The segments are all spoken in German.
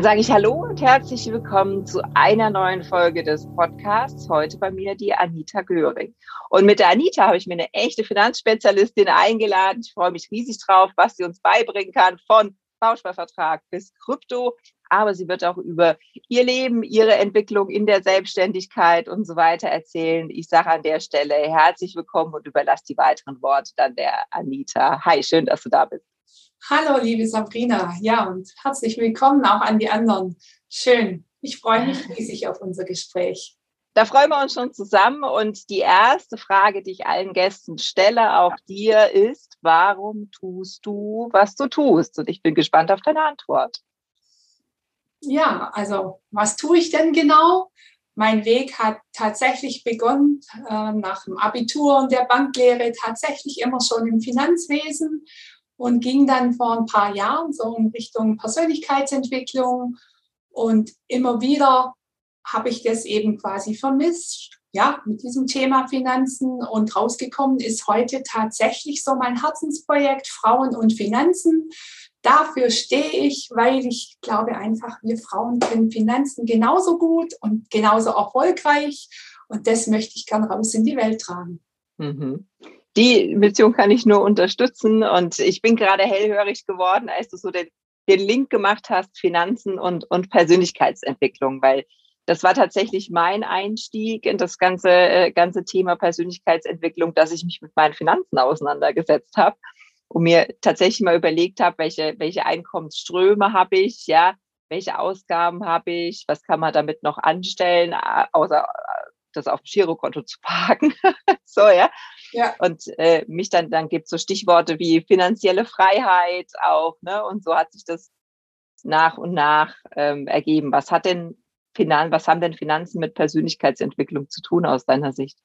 Dann sage ich Hallo und herzlich willkommen zu einer neuen Folge des Podcasts. Heute bei mir die Anita Göring. Und mit der Anita habe ich mir eine echte Finanzspezialistin eingeladen. Ich freue mich riesig drauf, was sie uns beibringen kann, von Bausparvertrag bis Krypto. Aber sie wird auch über ihr Leben, ihre Entwicklung in der Selbstständigkeit und so weiter erzählen. Ich sage an der Stelle herzlich willkommen und überlasse die weiteren Worte dann der Anita. Hi, schön, dass du da bist. Hallo, liebe Sabrina. Ja, und herzlich willkommen auch an die anderen. Schön. Ich freue mich riesig auf unser Gespräch. Da freuen wir uns schon zusammen. Und die erste Frage, die ich allen Gästen stelle, auch dir, ist, warum tust du, was du tust? Und ich bin gespannt auf deine Antwort. Ja, also was tue ich denn genau? Mein Weg hat tatsächlich begonnen äh, nach dem Abitur und der Banklehre, tatsächlich immer schon im Finanzwesen und ging dann vor ein paar Jahren so in Richtung Persönlichkeitsentwicklung und immer wieder habe ich das eben quasi vermisst, ja, mit diesem Thema Finanzen und rausgekommen ist heute tatsächlich so mein Herzensprojekt Frauen und Finanzen. Dafür stehe ich, weil ich glaube einfach, wir Frauen können Finanzen genauso gut und genauso erfolgreich und das möchte ich gern raus in die Welt tragen. Mhm die Mission kann ich nur unterstützen. Und ich bin gerade hellhörig geworden, als du so den, den Link gemacht hast, Finanzen und, und Persönlichkeitsentwicklung, weil das war tatsächlich mein Einstieg in das ganze, äh, ganze Thema Persönlichkeitsentwicklung, dass ich mich mit meinen Finanzen auseinandergesetzt habe und mir tatsächlich mal überlegt habe, welche, welche Einkommensströme habe ich, ja, welche Ausgaben habe ich, was kann man damit noch anstellen, außer das auf dem Girokonto zu parken. so, ja. Ja. Und äh, mich dann, dann gibt es so Stichworte wie finanzielle Freiheit auch, ne? Und so hat sich das nach und nach ähm, ergeben. Was hat denn Finan was haben denn Finanzen mit Persönlichkeitsentwicklung zu tun aus deiner Sicht?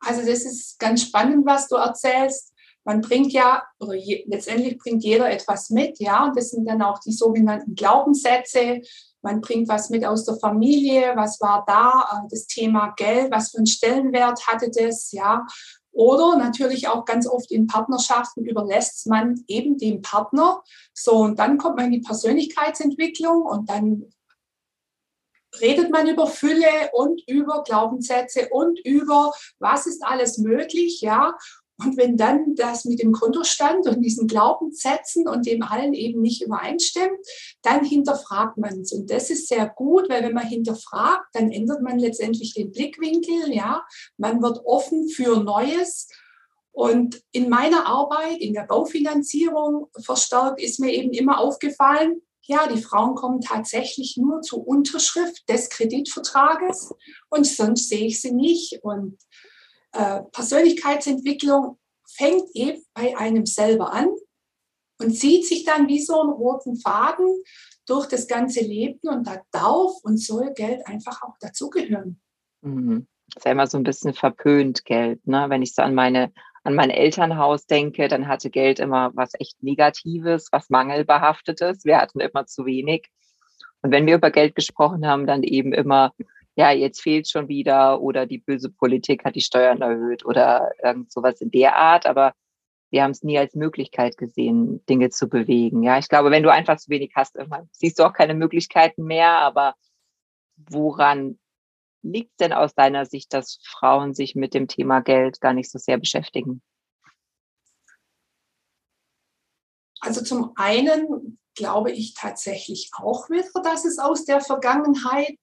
Also das ist ganz spannend, was du erzählst. Man bringt ja, letztendlich bringt jeder etwas mit, ja, und das sind dann auch die sogenannten Glaubenssätze, man bringt was mit aus der Familie, was war da, äh, das Thema Geld, was für einen Stellenwert hatte das, ja. Oder natürlich auch ganz oft in Partnerschaften überlässt man eben dem Partner. So, und dann kommt man in die Persönlichkeitsentwicklung und dann redet man über Fülle und über Glaubenssätze und über was ist alles möglich, ja. Und wenn dann das mit dem Kontostand und diesen Glaubenssätzen und dem allen eben nicht übereinstimmt, dann hinterfragt man es. Und das ist sehr gut, weil wenn man hinterfragt, dann ändert man letztendlich den Blickwinkel, ja. Man wird offen für Neues. Und in meiner Arbeit, in der Baufinanzierung verstärkt, ist mir eben immer aufgefallen, ja, die Frauen kommen tatsächlich nur zur Unterschrift des Kreditvertrages und sonst sehe ich sie nicht. Und äh, Persönlichkeitsentwicklung fängt eben bei einem selber an und zieht sich dann wie so einen roten Faden durch das ganze Leben und da darf und soll Geld einfach auch dazugehören. Mhm. Das ist ja immer so ein bisschen verpönt Geld. Ne? Wenn ich so an meine an mein Elternhaus denke, dann hatte Geld immer was echt Negatives, was Mangelbehaftetes. Wir hatten immer zu wenig. Und wenn wir über Geld gesprochen haben, dann eben immer ja, jetzt fehlt schon wieder oder die böse Politik hat die Steuern erhöht oder irgend sowas in der Art. Aber wir haben es nie als Möglichkeit gesehen, Dinge zu bewegen. Ja, ich glaube, wenn du einfach zu wenig hast, irgendwann siehst du auch keine Möglichkeiten mehr. Aber woran liegt denn aus deiner Sicht, dass Frauen sich mit dem Thema Geld gar nicht so sehr beschäftigen? Also zum einen glaube ich tatsächlich auch wieder, dass es aus der Vergangenheit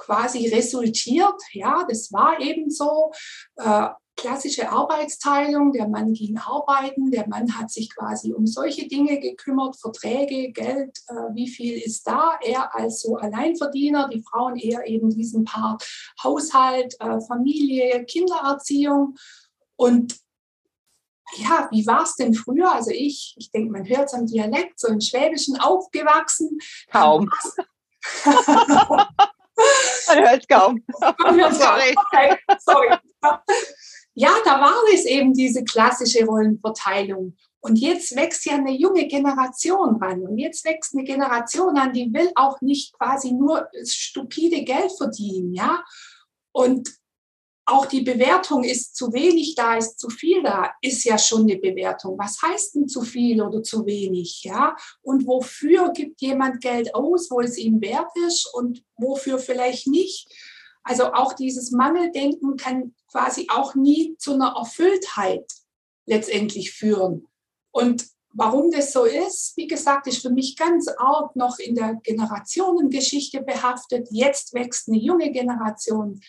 quasi resultiert. Ja, das war eben so. Äh, klassische Arbeitsteilung. Der Mann ging arbeiten, der Mann hat sich quasi um solche Dinge gekümmert, Verträge, Geld, äh, wie viel ist da. Er als so Alleinverdiener, die Frauen eher eben diesen Part Haushalt, äh, Familie, Kindererziehung. Und ja, wie war es denn früher? Also ich, ich denke, man hört es am Dialekt, so im Schwäbischen aufgewachsen. Kaum. man hört kaum. sorry. Okay, sorry. Ja, da war es eben diese klassische Rollenverteilung. Und jetzt wächst ja eine junge Generation ran. Und jetzt wächst eine Generation an, die will auch nicht quasi nur stupide Geld verdienen, ja. Und auch die Bewertung ist zu wenig da, ist zu viel da, ist ja schon eine Bewertung. Was heißt denn zu viel oder zu wenig? Ja? Und wofür gibt jemand Geld aus, wo es ihm wert ist und wofür vielleicht nicht? Also auch dieses Mangeldenken kann quasi auch nie zu einer Erfülltheit letztendlich führen. Und warum das so ist, wie gesagt, ist für mich ganz arg noch in der Generationengeschichte behaftet. Jetzt wächst eine junge Generation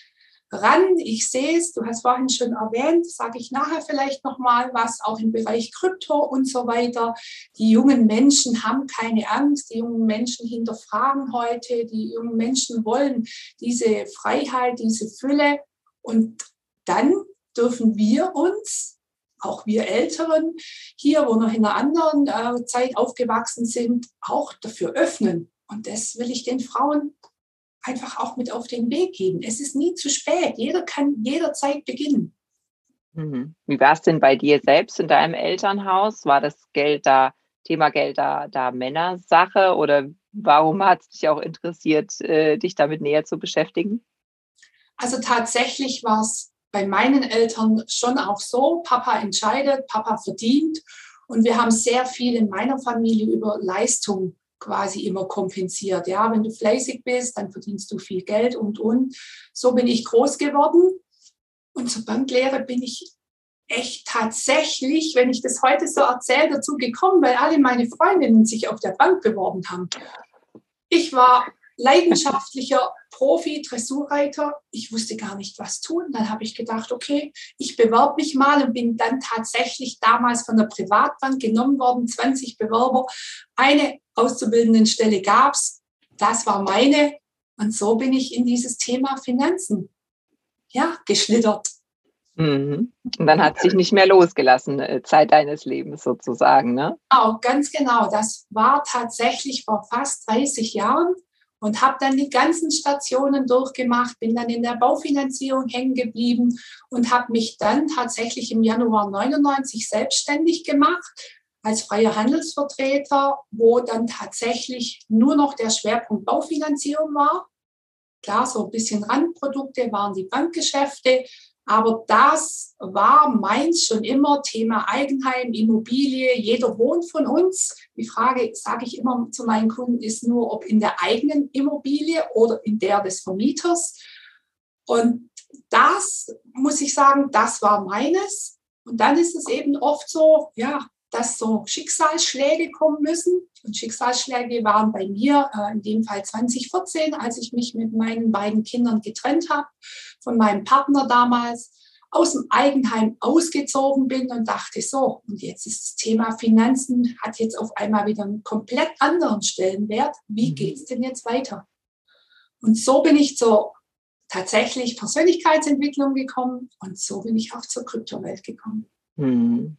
ran. Ich sehe es, du hast vorhin schon erwähnt, sage ich nachher vielleicht nochmal was, auch im Bereich Krypto und so weiter. Die jungen Menschen haben keine Angst, die jungen Menschen hinterfragen heute, die jungen Menschen wollen diese Freiheit, diese Fülle. Und dann dürfen wir uns, auch wir Älteren hier, wo noch in einer anderen äh, Zeit aufgewachsen sind, auch dafür öffnen. Und das will ich den Frauen einfach auch mit auf den Weg geben. Es ist nie zu spät. Jeder kann jederzeit beginnen. Mhm. Wie war es denn bei dir selbst in deinem Elternhaus? War das Geld da, Thema Geld da, da Männersache oder warum hat es dich auch interessiert, äh, dich damit näher zu beschäftigen? Also tatsächlich war es bei meinen Eltern schon auch so, Papa entscheidet, Papa verdient und wir haben sehr viel in meiner Familie über Leistung quasi immer kompensiert. Ja, wenn du fleißig bist, dann verdienst du viel Geld und, und. So bin ich groß geworden. Und zur Banklehre bin ich echt tatsächlich, wenn ich das heute so erzähle, dazu gekommen, weil alle meine Freundinnen sich auf der Bank beworben haben. Ich war leidenschaftlicher Profi-Dressurreiter. Ich wusste gar nicht, was tun. Dann habe ich gedacht, okay, ich bewerbe mich mal und bin dann tatsächlich damals von der Privatbank genommen worden, 20 Bewerber. Eine Auszubildendenstelle gab es. Das war meine. Und so bin ich in dieses Thema Finanzen ja, geschlittert. Mhm. Und dann hat sich nicht mehr losgelassen, äh, Zeit deines Lebens sozusagen, ne? Genau, ganz genau. Das war tatsächlich vor fast 30 Jahren und habe dann die ganzen Stationen durchgemacht, bin dann in der Baufinanzierung hängen geblieben und habe mich dann tatsächlich im Januar 99 selbstständig gemacht als freier Handelsvertreter, wo dann tatsächlich nur noch der Schwerpunkt Baufinanzierung war. Klar, so ein bisschen Randprodukte waren die Bankgeschäfte, aber das war meins schon immer Thema Eigenheim, Immobilie. Jeder wohnt von uns. Die Frage, sage ich immer zu meinen Kunden, ist nur, ob in der eigenen Immobilie oder in der des Vermieters. Und das muss ich sagen, das war meines. Und dann ist es eben oft so, ja, dass so Schicksalsschläge kommen müssen. Und Schicksalsschläge waren bei mir äh, in dem Fall 2014, als ich mich mit meinen beiden Kindern getrennt habe, von meinem Partner damals, aus dem Eigenheim ausgezogen bin und dachte so, und jetzt ist das Thema Finanzen, hat jetzt auf einmal wieder einen komplett anderen Stellenwert. Wie mhm. geht es denn jetzt weiter? Und so bin ich zur tatsächlich Persönlichkeitsentwicklung gekommen und so bin ich auch zur Kryptowelt gekommen. Mhm.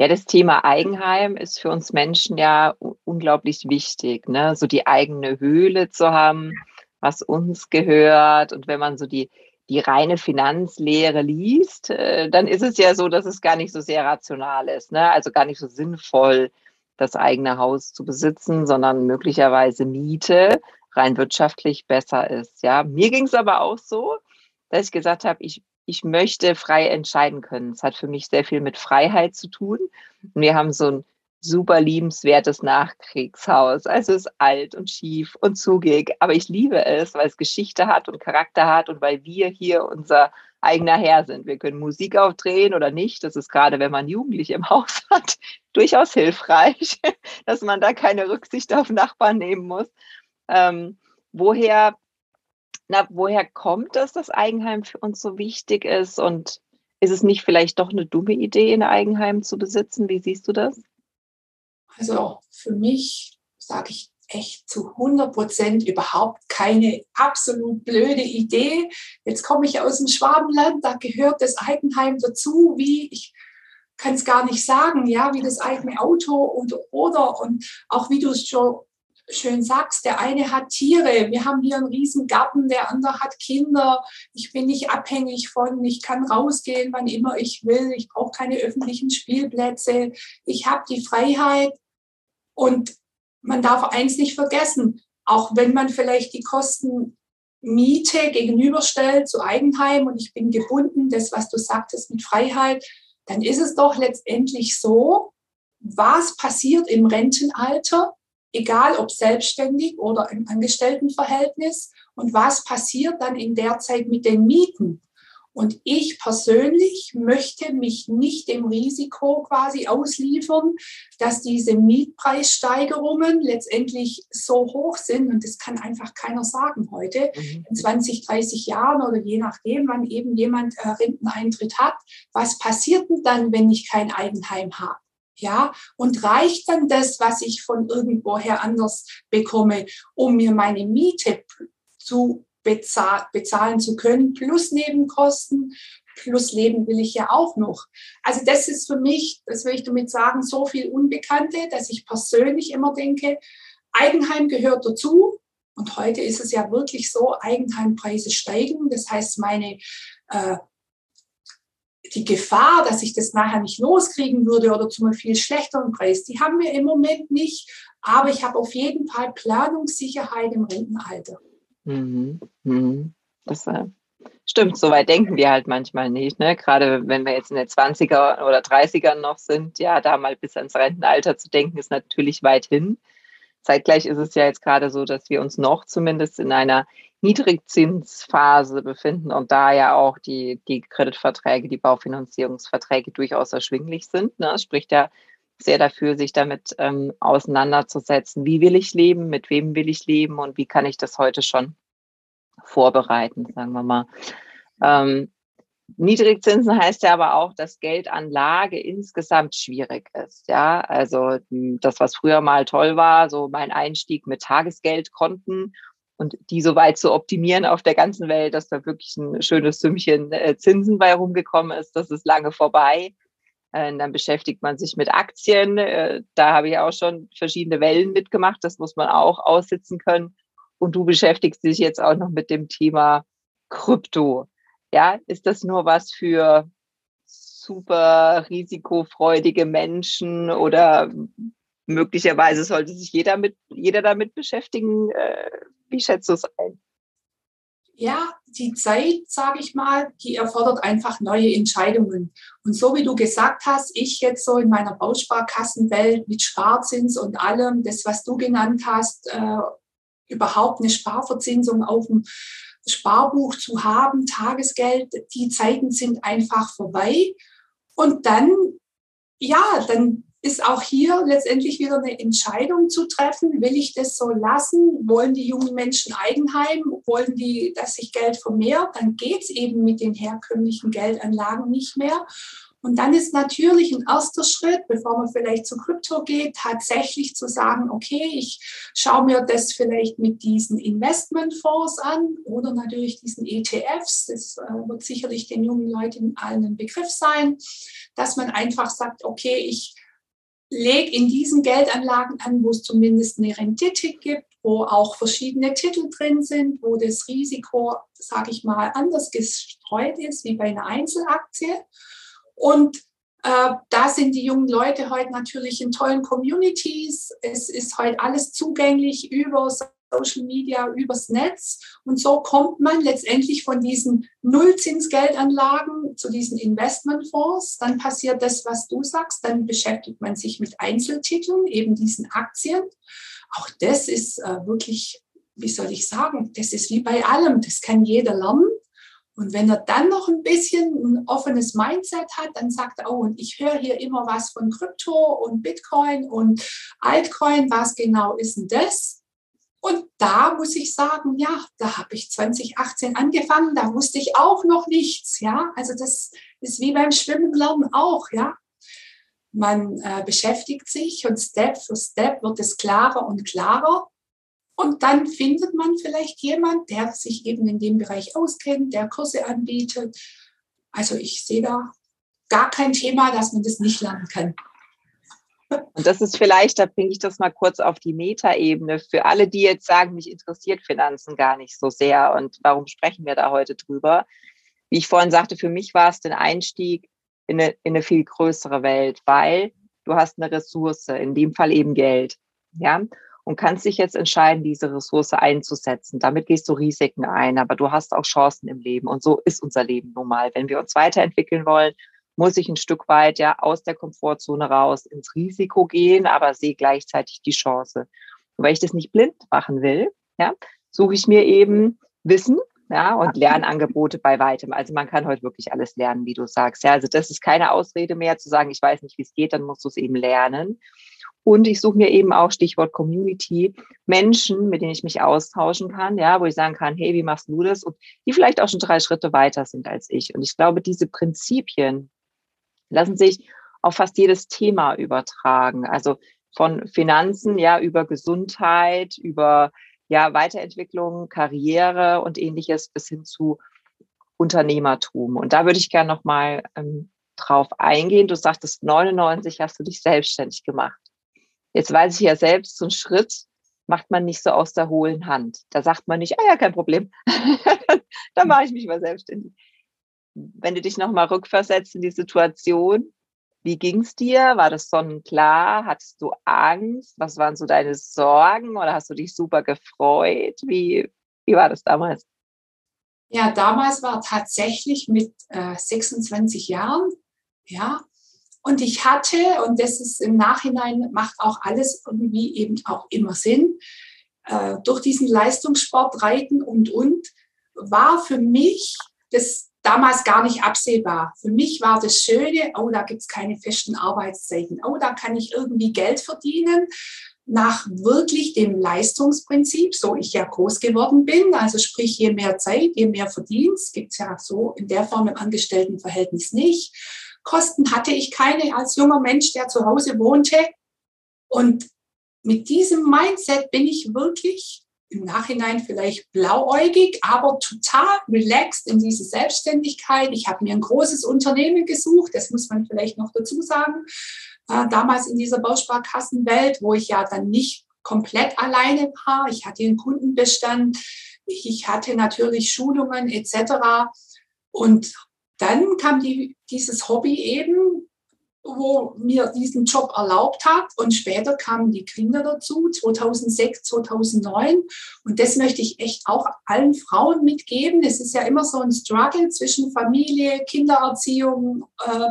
Ja, das Thema Eigenheim ist für uns Menschen ja unglaublich wichtig, ne? So die eigene Höhle zu haben, was uns gehört. Und wenn man so die, die reine Finanzlehre liest, äh, dann ist es ja so, dass es gar nicht so sehr rational ist, ne? Also gar nicht so sinnvoll, das eigene Haus zu besitzen, sondern möglicherweise Miete rein wirtschaftlich besser ist. Ja, mir ging es aber auch so, dass ich gesagt habe, ich ich möchte frei entscheiden können. Es hat für mich sehr viel mit Freiheit zu tun. Und wir haben so ein super liebenswertes Nachkriegshaus. Also es ist alt und schief und zugig, aber ich liebe es, weil es Geschichte hat und Charakter hat und weil wir hier unser eigener Herr sind. Wir können Musik aufdrehen oder nicht. Das ist gerade, wenn man Jugendliche im Haus hat, durchaus hilfreich, dass man da keine Rücksicht auf Nachbarn nehmen muss. Ähm, woher na, woher kommt es, dass Eigenheim für uns so wichtig ist und ist es nicht vielleicht doch eine dumme Idee, ein Eigenheim zu besitzen? Wie siehst du das? Also für mich sage ich echt zu 100 Prozent überhaupt keine absolut blöde Idee. Jetzt komme ich aus dem Schwabenland, da gehört das Eigenheim dazu, wie ich kann es gar nicht sagen, ja, wie das eigene Auto und oder und auch wie du es schon schön sagst, der eine hat Tiere, wir haben hier einen riesen Garten, der andere hat Kinder, ich bin nicht abhängig von, ich kann rausgehen, wann immer ich will, ich brauche keine öffentlichen Spielplätze, ich habe die Freiheit und man darf eins nicht vergessen, auch wenn man vielleicht die Kosten Miete gegenüberstellt zu Eigenheim und ich bin gebunden, das, was du sagtest mit Freiheit, dann ist es doch letztendlich so, was passiert im Rentenalter, egal ob selbstständig oder im Angestelltenverhältnis, und was passiert dann in der Zeit mit den Mieten. Und ich persönlich möchte mich nicht dem Risiko quasi ausliefern, dass diese Mietpreissteigerungen letztendlich so hoch sind. Und das kann einfach keiner sagen heute. Mhm. In 20, 30 Jahren oder je nachdem, wann eben jemand äh, Renteneintritt hat. Was passiert denn dann, wenn ich kein Eigenheim habe? Ja, und reicht dann das, was ich von irgendwoher anders bekomme, um mir meine Miete zu bezahl bezahlen zu können, plus Nebenkosten, plus Leben will ich ja auch noch. Also das ist für mich, das will ich damit sagen, so viel Unbekannte, dass ich persönlich immer denke, Eigenheim gehört dazu. Und heute ist es ja wirklich so, Eigenheimpreise steigen. Das heißt, meine äh, die Gefahr, dass ich das nachher nicht loskriegen würde oder zu einem viel schlechteren Preis, die haben wir im Moment nicht. Aber ich habe auf jeden Fall Planungssicherheit im Rentenalter. Mhm. Mhm. Das äh, stimmt, so weit denken wir halt manchmal nicht. Ne? Gerade wenn wir jetzt in den 20er oder 30ern noch sind, ja, da mal bis ans Rentenalter zu denken, ist natürlich weit hin. Zeitgleich ist es ja jetzt gerade so, dass wir uns noch zumindest in einer Niedrigzinsphase befinden und da ja auch die, die Kreditverträge, die Baufinanzierungsverträge durchaus erschwinglich sind. Ne? Es spricht ja sehr dafür, sich damit ähm, auseinanderzusetzen. Wie will ich leben? Mit wem will ich leben? Und wie kann ich das heute schon vorbereiten, sagen wir mal. Ähm, Niedrigzinsen heißt ja aber auch, dass Geldanlage insgesamt schwierig ist. Ja, also das, was früher mal toll war, so mein Einstieg mit Tagesgeldkonten und die so weit zu optimieren auf der ganzen Welt, dass da wirklich ein schönes Sümmchen äh, Zinsen bei rumgekommen ist, das ist lange vorbei. Äh, dann beschäftigt man sich mit Aktien. Äh, da habe ich auch schon verschiedene Wellen mitgemacht. Das muss man auch aussitzen können. Und du beschäftigst dich jetzt auch noch mit dem Thema Krypto. Ja, ist das nur was für super risikofreudige Menschen oder möglicherweise sollte sich jeder mit jeder damit beschäftigen? Wie schätzt du es ein? ja, die Zeit, sage ich mal, die erfordert einfach neue Entscheidungen. Und so wie du gesagt hast, ich jetzt so in meiner Bausparkassenwelt mit Sparzins und allem, das, was du genannt hast, äh, überhaupt eine Sparverzinsung auf dem Sparbuch zu haben, Tagesgeld, die Zeiten sind einfach vorbei. Und dann, ja, dann ist auch hier letztendlich wieder eine Entscheidung zu treffen. Will ich das so lassen? Wollen die jungen Menschen Eigenheim? Wollen die, dass sich Geld vermehrt? Dann geht es eben mit den herkömmlichen Geldanlagen nicht mehr. Und dann ist natürlich ein erster Schritt, bevor man vielleicht zu Krypto geht, tatsächlich zu sagen, okay, ich schaue mir das vielleicht mit diesen Investmentfonds an oder natürlich diesen ETFs. Das äh, wird sicherlich den jungen Leuten allen ein Begriff sein, dass man einfach sagt, okay, ich leg in diesen Geldanlagen an, wo es zumindest eine Rendite gibt, wo auch verschiedene Titel drin sind, wo das Risiko, sage ich mal, anders gestreut ist wie bei einer Einzelaktie. Und äh, da sind die jungen Leute heute natürlich in tollen Communities. Es ist heute alles zugänglich über Social Media, übers Netz. Und so kommt man letztendlich von diesen Nullzinsgeldanlagen zu diesen Investmentfonds. Dann passiert das, was du sagst. Dann beschäftigt man sich mit Einzeltiteln, eben diesen Aktien. Auch das ist äh, wirklich, wie soll ich sagen, das ist wie bei allem. Das kann jeder lernen. Und wenn er dann noch ein bisschen ein offenes Mindset hat, dann sagt er, oh, und ich höre hier immer was von Krypto und Bitcoin und Altcoin. Was genau ist denn das? Und da muss ich sagen, ja, da habe ich 2018 angefangen, da wusste ich auch noch nichts, ja. Also das ist wie beim Schwimmen lernen auch, ja. Man äh, beschäftigt sich und Step für Step wird es klarer und klarer. Und dann findet man vielleicht jemand, der sich eben in dem Bereich auskennt, der Kurse anbietet. Also ich sehe da gar kein Thema, dass man das nicht lernen kann. Und das ist vielleicht, da bringe ich das mal kurz auf die Metaebene, für alle, die jetzt sagen, mich interessiert Finanzen gar nicht so sehr und warum sprechen wir da heute drüber? Wie ich vorhin sagte, für mich war es der Einstieg in eine, in eine viel größere Welt, weil du hast eine Ressource, in dem Fall eben Geld. Ja, und kannst dich jetzt entscheiden, diese Ressource einzusetzen. Damit gehst du Risiken ein, aber du hast auch Chancen im Leben. Und so ist unser Leben nun mal. Wenn wir uns weiterentwickeln wollen, muss ich ein Stück weit ja aus der Komfortzone raus ins Risiko gehen, aber sehe gleichzeitig die Chance. Und weil ich das nicht blind machen will, ja, suche ich mir eben Wissen, ja, und Lernangebote bei weitem. Also man kann heute wirklich alles lernen, wie du sagst. Ja, also das ist keine Ausrede mehr zu sagen, ich weiß nicht, wie es geht, dann musst du es eben lernen. Und ich suche mir eben auch Stichwort Community, Menschen, mit denen ich mich austauschen kann, ja, wo ich sagen kann, hey, wie machst du das? Und die vielleicht auch schon drei Schritte weiter sind als ich. Und ich glaube, diese Prinzipien lassen sich auf fast jedes Thema übertragen. Also von Finanzen, ja, über Gesundheit, über ja, Weiterentwicklung, Karriere und ähnliches bis hin zu Unternehmertum. Und da würde ich gerne nochmal ähm, drauf eingehen. Du sagtest, 99 hast du dich selbstständig gemacht. Jetzt weiß ich ja selbst, so einen Schritt macht man nicht so aus der hohlen Hand. Da sagt man nicht, ah ja, kein Problem. da mache ich mich mal selbstständig. Wenn du dich nochmal rückversetzt in die Situation, wie ging es dir? War das sonnenklar? Hattest du Angst? Was waren so deine Sorgen oder hast du dich super gefreut? Wie, wie war das damals? Ja, damals war tatsächlich mit äh, 26 Jahren, ja, und ich hatte, und das ist im Nachhinein, macht auch alles irgendwie eben auch immer Sinn, äh, durch diesen Leistungssport, Reiten und, und, war für mich das damals gar nicht absehbar. Für mich war das Schöne, oh, da gibt es keine festen Arbeitszeiten, oh, da kann ich irgendwie Geld verdienen nach wirklich dem Leistungsprinzip, so ich ja groß geworden bin. Also sprich, je mehr Zeit, je mehr Verdienst, gibt es ja so in der Form im Angestelltenverhältnis nicht. Kosten hatte ich keine als junger Mensch, der zu Hause wohnte. Und mit diesem Mindset bin ich wirklich im Nachhinein vielleicht blauäugig, aber total relaxed in diese Selbstständigkeit. Ich habe mir ein großes Unternehmen gesucht, das muss man vielleicht noch dazu sagen. Äh, damals in dieser Bausparkassenwelt, wo ich ja dann nicht komplett alleine war. Ich hatte einen Kundenbestand, ich hatte natürlich Schulungen etc. Und dann kam die, dieses Hobby eben, wo mir diesen Job erlaubt hat. Und später kamen die Kinder dazu, 2006, 2009. Und das möchte ich echt auch allen Frauen mitgeben. Es ist ja immer so ein Struggle zwischen Familie, Kindererziehung, äh,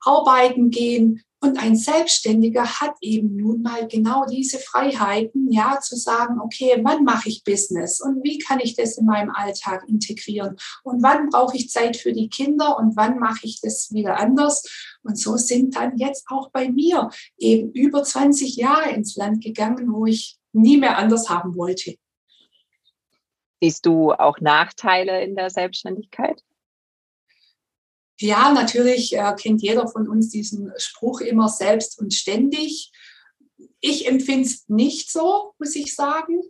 Arbeiten gehen. Und ein Selbstständiger hat eben nun mal genau diese Freiheiten, ja, zu sagen, okay, wann mache ich Business und wie kann ich das in meinem Alltag integrieren und wann brauche ich Zeit für die Kinder und wann mache ich das wieder anders. Und so sind dann jetzt auch bei mir eben über 20 Jahre ins Land gegangen, wo ich nie mehr anders haben wollte. Siehst du auch Nachteile in der Selbstständigkeit? Ja, natürlich äh, kennt jeder von uns diesen Spruch immer selbst und ständig. Ich empfinde es nicht so, muss ich sagen,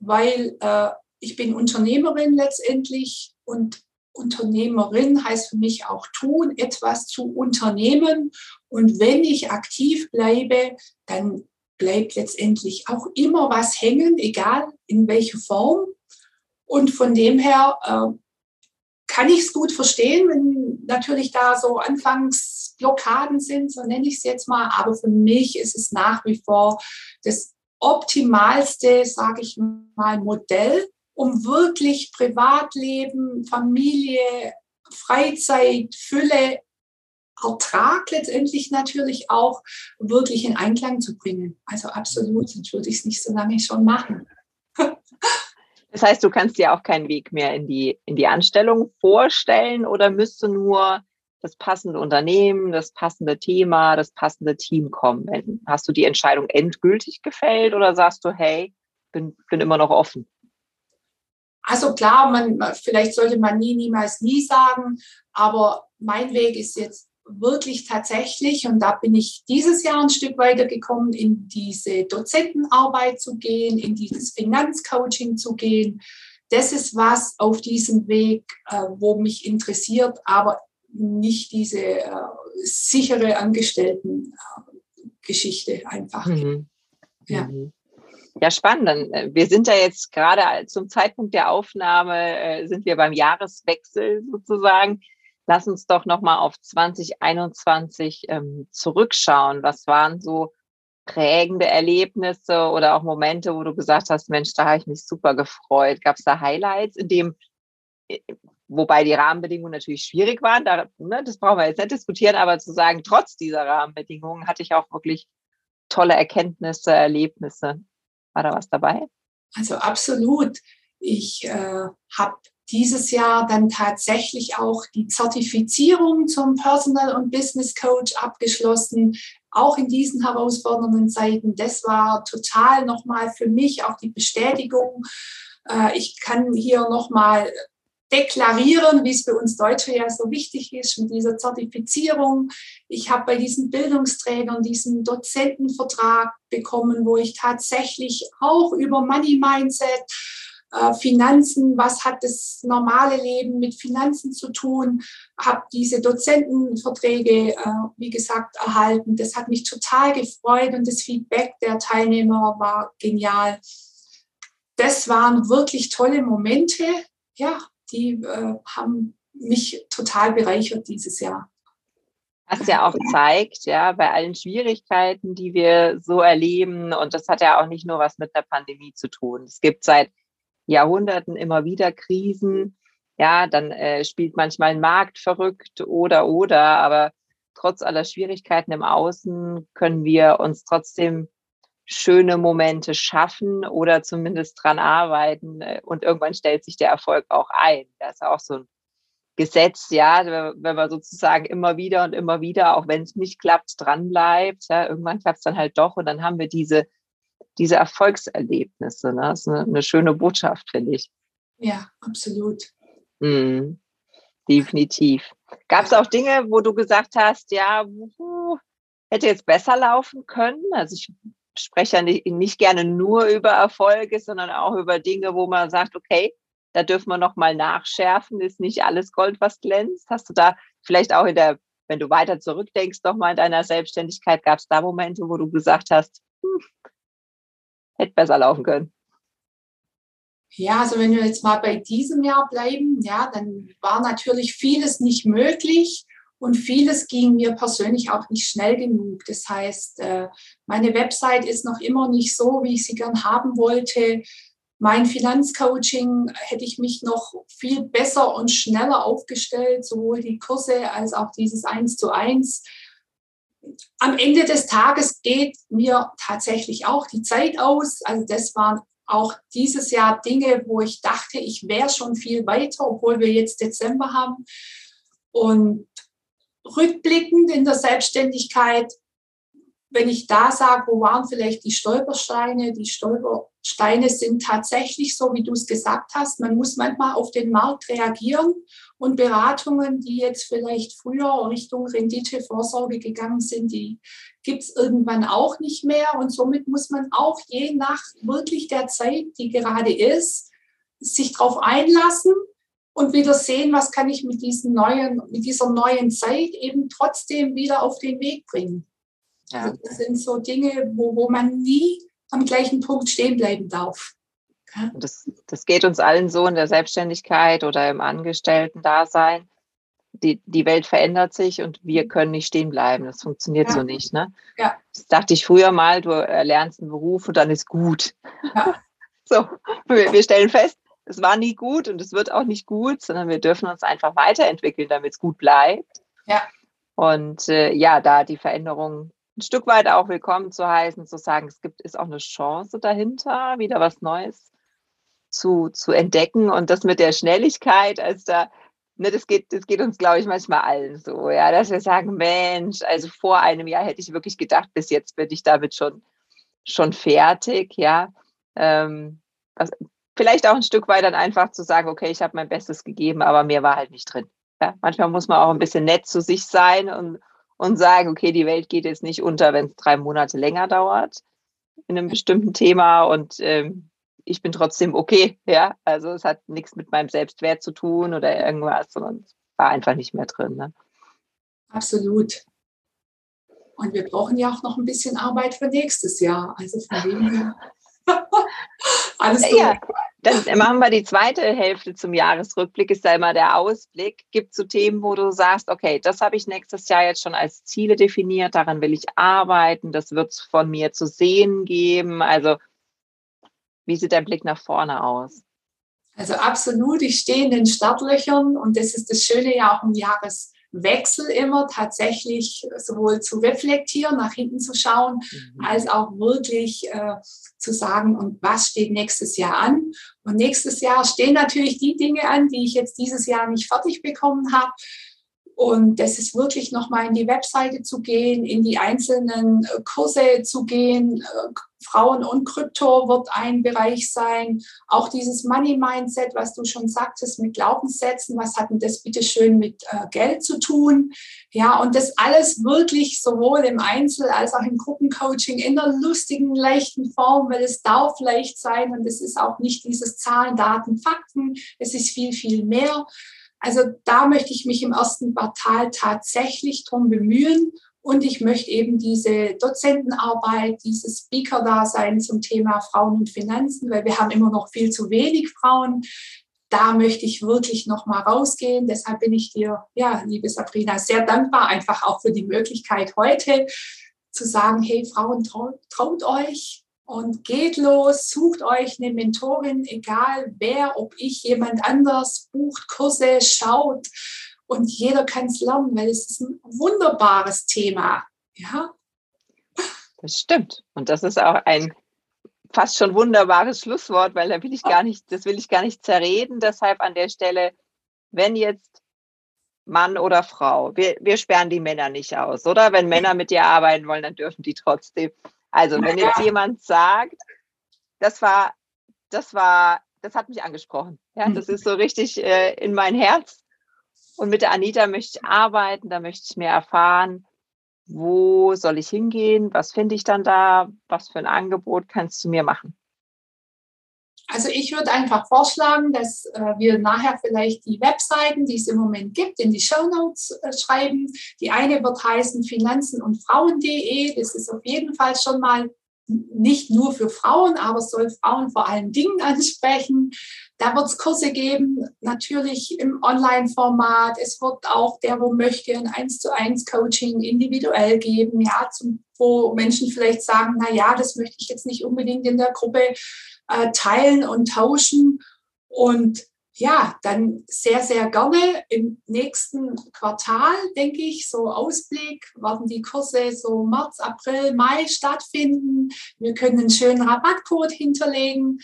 weil äh, ich bin Unternehmerin letztendlich und Unternehmerin heißt für mich auch tun, etwas zu unternehmen. Und wenn ich aktiv bleibe, dann bleibt letztendlich auch immer was hängen, egal in welcher Form. Und von dem her äh, kann ich es gut verstehen, wenn natürlich da so Anfangsblockaden sind, so nenne ich es jetzt mal. Aber für mich ist es nach wie vor das optimalste, sage ich mal, Modell, um wirklich Privatleben, Familie, Freizeit, Fülle, Ertrag letztendlich natürlich auch wirklich in Einklang zu bringen. Also absolut, sonst würde ich es nicht so lange schon machen. Das heißt, du kannst dir auch keinen Weg mehr in die, in die Anstellung vorstellen oder müsste nur das passende Unternehmen, das passende Thema, das passende Team kommen? Hast du die Entscheidung endgültig gefällt oder sagst du, hey, bin, bin immer noch offen. Also klar, man, vielleicht sollte man nie, niemals nie sagen, aber mein Weg ist jetzt wirklich tatsächlich, und da bin ich dieses Jahr ein Stück weiter gekommen, in diese Dozentenarbeit zu gehen, in dieses Finanzcoaching zu gehen. Das ist was auf diesem Weg, äh, wo mich interessiert, aber nicht diese äh, sichere Angestellten-Geschichte einfach. Mhm. Ja. Mhm. Ja, spannend. Äh, wir sind ja jetzt gerade zum Zeitpunkt der Aufnahme, sind wir beim Jahreswechsel sozusagen. Lass uns doch nochmal auf 2021 ähm, zurückschauen. Was waren so prägende Erlebnisse oder auch Momente, wo du gesagt hast, Mensch, da habe ich mich super gefreut. Gab es da Highlights, in dem, äh, wobei die Rahmenbedingungen natürlich schwierig waren, da, ne, das brauchen wir jetzt nicht diskutieren, aber zu sagen, trotz dieser Rahmenbedingungen hatte ich auch wirklich tolle Erkenntnisse, Erlebnisse. War da was dabei? Also absolut. Ich äh, habe dieses Jahr dann tatsächlich auch die Zertifizierung zum Personal und Business Coach abgeschlossen, auch in diesen herausfordernden Zeiten. Das war total nochmal für mich auch die Bestätigung. Äh, ich kann hier nochmal deklarieren, wie es für uns Deutsche ja so wichtig ist mit dieser Zertifizierung. Ich habe bei diesen Bildungsträgern diesen Dozentenvertrag bekommen, wo ich tatsächlich auch über Money Mindset, äh, Finanzen, was hat das normale Leben mit Finanzen zu tun, habe diese Dozentenverträge, äh, wie gesagt, erhalten. Das hat mich total gefreut und das Feedback der Teilnehmer war genial. Das waren wirklich tolle Momente. Ja, die äh, haben mich total bereichert dieses Jahr. Was ja auch zeigt, ja, bei allen Schwierigkeiten, die wir so erleben, und das hat ja auch nicht nur was mit der Pandemie zu tun. Es gibt seit Jahrhunderten immer wieder Krisen. Ja, dann äh, spielt manchmal ein Markt verrückt oder oder, aber trotz aller Schwierigkeiten im Außen können wir uns trotzdem schöne Momente schaffen oder zumindest dran arbeiten äh, und irgendwann stellt sich der Erfolg auch ein. Das ist auch so ein Gesetz, ja, wenn man sozusagen immer wieder und immer wieder, auch wenn es nicht klappt, dran bleibt, ja, irgendwann klappt es dann halt doch und dann haben wir diese, diese Erfolgserlebnisse. Ne? Das ist eine, eine schöne Botschaft, finde ich. Ja, absolut. Mhm. Definitiv. Gab es auch Dinge, wo du gesagt hast, ja, hätte jetzt besser laufen können? Also ich spreche ja nicht, nicht gerne nur über Erfolge, sondern auch über Dinge, wo man sagt, okay, da dürfen wir noch mal nachschärfen, ist nicht alles Gold, was glänzt. Hast du da vielleicht auch in der, wenn du weiter zurückdenkst, noch mal in deiner Selbstständigkeit, gab es da Momente, wo du gesagt hast, hm, hätte besser laufen können? Ja, also wenn wir jetzt mal bei diesem Jahr bleiben, ja, dann war natürlich vieles nicht möglich. Und vieles ging mir persönlich auch nicht schnell genug. Das heißt, äh, meine Website ist noch immer nicht so, wie ich sie gern haben wollte. Mein Finanzcoaching hätte ich mich noch viel besser und schneller aufgestellt, sowohl die Kurse als auch dieses Eins zu eins. Am Ende des Tages geht mir tatsächlich auch die Zeit aus. Also das waren auch dieses Jahr Dinge, wo ich dachte, ich wäre schon viel weiter, obwohl wir jetzt Dezember haben. Und rückblickend in der Selbstständigkeit, wenn ich da sage, wo waren vielleicht die Stolpersteine? Die Stolpersteine sind tatsächlich so, wie du es gesagt hast. Man muss manchmal auf den Markt reagieren und Beratungen, die jetzt vielleicht früher Richtung Renditevorsorge gegangen sind, die gibt es irgendwann auch nicht mehr. Und somit muss man auch je nach wirklich der Zeit, die gerade ist, sich darauf einlassen und wieder sehen, was kann ich mit, diesen neuen, mit dieser neuen Zeit eben trotzdem wieder auf den Weg bringen. Ja. Also das sind so Dinge, wo, wo man nie am gleichen Punkt stehen bleiben darf. Das, das geht uns allen so in der Selbstständigkeit oder im Angestellten-Dasein. Die, die Welt verändert sich und wir können nicht stehen bleiben. Das funktioniert ja. so nicht. Ne? Ja. Das dachte ich früher mal, du erlernst einen Beruf und dann ist gut. Ja. So, wir, wir stellen fest, es war nie gut und es wird auch nicht gut, sondern wir dürfen uns einfach weiterentwickeln, damit es gut bleibt. Ja. Und äh, ja, da die Veränderung ein Stück weit auch willkommen zu heißen, zu sagen, es gibt, ist auch eine Chance dahinter, wieder was Neues zu, zu entdecken. Und das mit der Schnelligkeit, als da, ne, das geht, das geht uns, glaube ich, manchmal allen so, ja, dass wir sagen, Mensch, also vor einem Jahr hätte ich wirklich gedacht, bis jetzt bin ich damit schon, schon fertig, ja. Ähm, was, vielleicht auch ein Stück weit dann einfach zu sagen, okay, ich habe mein Bestes gegeben, aber mehr war halt nicht drin. Ja, manchmal muss man auch ein bisschen nett zu sich sein und, und sagen, okay, die Welt geht jetzt nicht unter, wenn es drei Monate länger dauert in einem bestimmten Thema und ähm, ich bin trotzdem okay. Ja, also es hat nichts mit meinem Selbstwert zu tun oder irgendwas, sondern es war einfach nicht mehr drin. Ne? Absolut. Und wir brauchen ja auch noch ein bisschen Arbeit für nächstes Jahr. Also von dem her. Alles gut. Ja, dann machen wir die zweite Hälfte zum Jahresrückblick, ist da immer der Ausblick. Gibt es so Themen, wo du sagst, okay, das habe ich nächstes Jahr jetzt schon als Ziele definiert, daran will ich arbeiten, das wird es von mir zu sehen geben. Also, wie sieht dein Blick nach vorne aus? Also absolut, ich stehe in den Startlöchern und das ist das Schöne ja auch im Jahres Wechsel immer tatsächlich sowohl zu reflektieren, nach hinten zu schauen, mhm. als auch wirklich äh, zu sagen, und was steht nächstes Jahr an? Und nächstes Jahr stehen natürlich die Dinge an, die ich jetzt dieses Jahr nicht fertig bekommen habe. Und das ist wirklich nochmal in die Webseite zu gehen, in die einzelnen äh, Kurse zu gehen. Äh, Frauen und Krypto wird ein Bereich sein. Auch dieses Money Mindset, was du schon sagtest, mit Glaubenssätzen. Was hat denn das bitte schön mit äh, Geld zu tun? Ja, und das alles wirklich sowohl im Einzel- als auch im Gruppencoaching in einer lustigen, leichten Form, weil es darf leicht sein und es ist auch nicht dieses Zahlen, Daten, Fakten. Es ist viel, viel mehr. Also da möchte ich mich im ersten Quartal tatsächlich drum bemühen und ich möchte eben diese Dozentenarbeit, dieses Speaker-Dasein zum Thema Frauen und Finanzen, weil wir haben immer noch viel zu wenig Frauen. Da möchte ich wirklich noch mal rausgehen. Deshalb bin ich dir, ja, liebe Sabrina, sehr dankbar einfach auch für die Möglichkeit heute zu sagen, hey Frauen, traut euch, und geht los, sucht euch eine Mentorin, egal wer, ob ich, jemand anders, bucht Kurse, schaut und jeder kann es lernen, weil es ist ein wunderbares Thema. Ja? Das stimmt. Und das ist auch ein fast schon wunderbares Schlusswort, weil da will ich gar nicht, das will ich gar nicht zerreden. Deshalb an der Stelle, wenn jetzt Mann oder Frau, wir, wir sperren die Männer nicht aus, oder? Wenn Männer mit dir arbeiten wollen, dann dürfen die trotzdem. Also, wenn jetzt jemand sagt, das war, das war, das hat mich angesprochen. Ja, das ist so richtig äh, in mein Herz. Und mit der Anita möchte ich arbeiten, da möchte ich mehr erfahren. Wo soll ich hingehen? Was finde ich dann da? Was für ein Angebot kannst du mir machen? Also ich würde einfach vorschlagen, dass äh, wir nachher vielleicht die Webseiten, die es im Moment gibt, in die Show Notes äh, schreiben. Die eine wird heißen Finanzen und Frauen.de. Das ist auf jeden Fall schon mal nicht nur für Frauen, aber es soll Frauen vor allen Dingen ansprechen. Da wird es Kurse geben, natürlich im Online-Format. Es wird auch der, wo möchte, ein 1 zu 1 Coaching individuell geben, ja, zum, wo Menschen vielleicht sagen, na ja, das möchte ich jetzt nicht unbedingt in der Gruppe äh, teilen und tauschen. Und ja, dann sehr, sehr gerne im nächsten Quartal, denke ich, so Ausblick, werden die Kurse so März, April, Mai stattfinden. Wir können einen schönen Rabattcode hinterlegen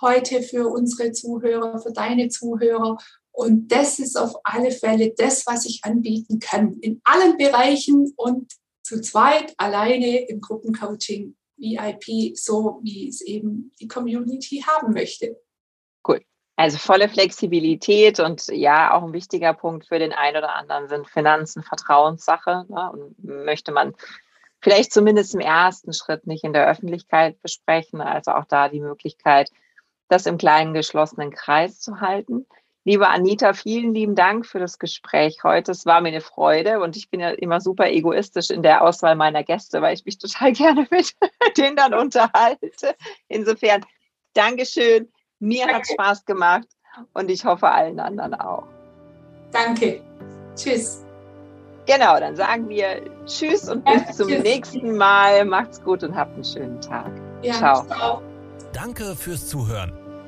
heute für unsere Zuhörer, für deine Zuhörer. Und das ist auf alle Fälle das, was ich anbieten kann, in allen Bereichen und zu zweit, alleine im Gruppencoaching VIP, so wie es eben die Community haben möchte. Cool. Also volle Flexibilität und ja, auch ein wichtiger Punkt für den einen oder anderen sind Finanzen, Vertrauenssache. Ne? Und möchte man vielleicht zumindest im ersten Schritt nicht in der Öffentlichkeit besprechen. Also auch da die Möglichkeit, das im kleinen geschlossenen Kreis zu halten. Liebe Anita, vielen lieben Dank für das Gespräch heute. Es war mir eine Freude und ich bin ja immer super egoistisch in der Auswahl meiner Gäste, weil ich mich total gerne mit denen dann unterhalte. Insofern, Dankeschön. Mir Danke. hat Spaß gemacht und ich hoffe allen anderen auch. Danke. Tschüss. Genau, dann sagen wir Tschüss und bis ja, zum tschüss. nächsten Mal. Macht's gut und habt einen schönen Tag. Ja, ciao. ciao. Danke fürs Zuhören.